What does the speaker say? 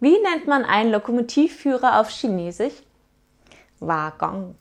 Wie nennt man einen Lokomotivführer auf Chinesisch? Waggon.